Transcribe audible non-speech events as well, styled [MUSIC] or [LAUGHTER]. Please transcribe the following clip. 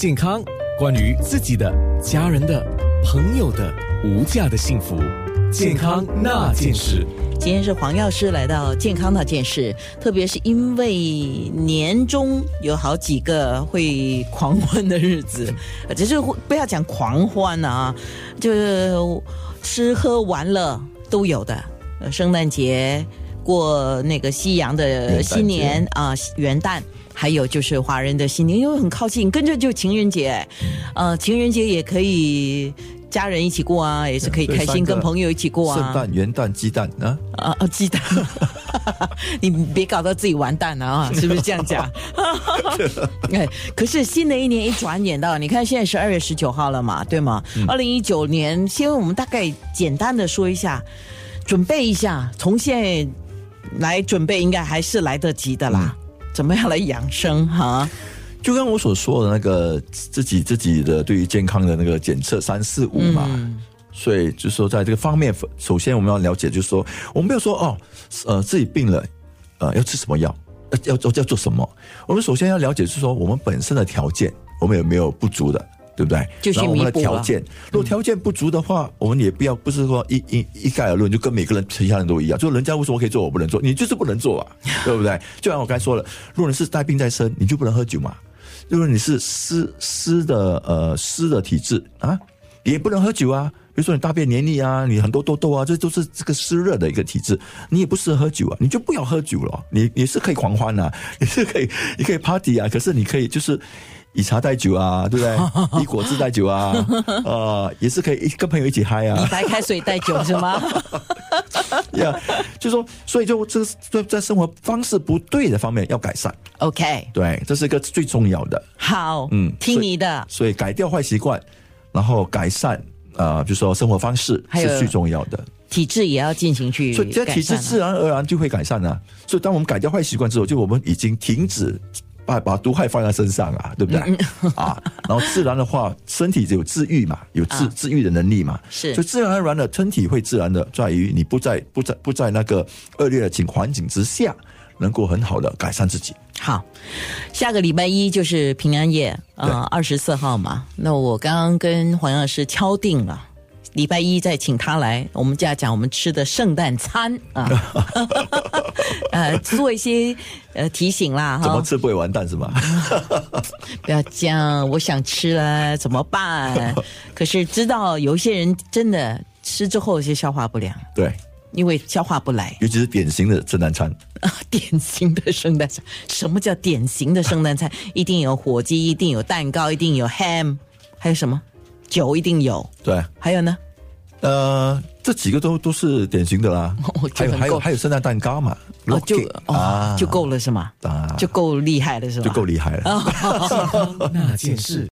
健康，关于自己的、家人的、朋友的无价的幸福，健康那件事。今天是黄药师来到健康那件事，特别是因为年终有好几个会狂欢的日子，[LAUGHS] 只是不要讲狂欢啊，就是吃喝玩乐都有的。圣诞节过那个西洋的新年啊，元旦，还有就是华人的新年，因为很靠近，跟着就情人节，呃，情人节也可以。家人一起过啊，也是可以开心，跟朋友一起过啊。圣诞、元旦、鸡蛋啊啊啊！鸡蛋，[LAUGHS] 你别搞到自己完蛋了啊！[LAUGHS] 是不是这样讲？[LAUGHS] 哎，可是新的一年一转眼到，你看现在是二月十九号了嘛，对吗？二零一九年，先我们大概简单的说一下，准备一下，从现在来准备，应该还是来得及的啦。怎么样来养生哈？就跟我所说的那个自己自己的对于健康的那个检测三四五嘛，所以就说在这个方面，首先我们要了解，就是说我们不要说哦，呃，自己病了，呃，要吃什么药，要要要做什么？我们首先要了解，就是说我们本身的条件，我们有没有不足的，对不对？就是我们的条件，如果条件不足的话，我们也不要不是说一一一概而论，就跟每个人其他人都一样，就人家为什么可以做，我不能做？你就是不能做啊，[LAUGHS] 对不对？就像我刚才说了，如果你是带病在身，你就不能喝酒嘛。如果你是湿湿的呃湿的体质啊，也不能喝酒啊。比如说你大便黏腻啊，你很多痘痘啊，这都是这个湿热的一个体质，你也不适合喝酒啊，你就不要喝酒了。你你是可以狂欢啊，[LAUGHS] 你是可以你可以 party 啊，可是你可以就是以茶代酒啊，对不对？[LAUGHS] 以果汁代酒啊，呃，也是可以跟朋友一起嗨啊。以白开水代酒是吗？[LAUGHS] 呀，就说，所以就这在在生活方式不对的方面要改善。OK，对，这是一个最重要的。好，嗯，听你的。所以改掉坏习惯，然后改善啊，就说生活方式是最重要的。体质也要进行去，所以这体质自然而然就会改善啊。所以当我们改掉坏习惯之后，就我们已经停止。把把毒害放在身上啊，对不对？啊，然后自然的话，身体有自愈嘛，有治治愈的能力嘛，是，所以自然而然的身体会自然的，在于你不在不在不在那个恶劣的情环境之下，能够很好的改善自己。好，下个礼拜一就是平安夜啊，二十四号嘛。那我刚刚跟黄老师敲定了。礼拜一再请他来，我们家讲我们吃的圣诞餐啊，[LAUGHS] [LAUGHS] 呃，做一些呃提醒啦，怎么吃不会完蛋是吗？[LAUGHS] 不要这样，我想吃了怎么办？可是知道有一些人真的吃之后有些消化不良，对，因为消化不来，尤其是典型的圣诞餐啊，[LAUGHS] 典型的圣诞餐，什么叫典型的圣诞餐？[LAUGHS] 一定有火鸡，一定有蛋糕，一定有 ham，还有什么？酒一定有，对，还有呢？呃，这几个都都是典型的啦。[LAUGHS] 还有还有还有圣诞蛋糕嘛？哦，就啊就够了是吗？啊，就够厉害了是吗？就够厉害了。那件事。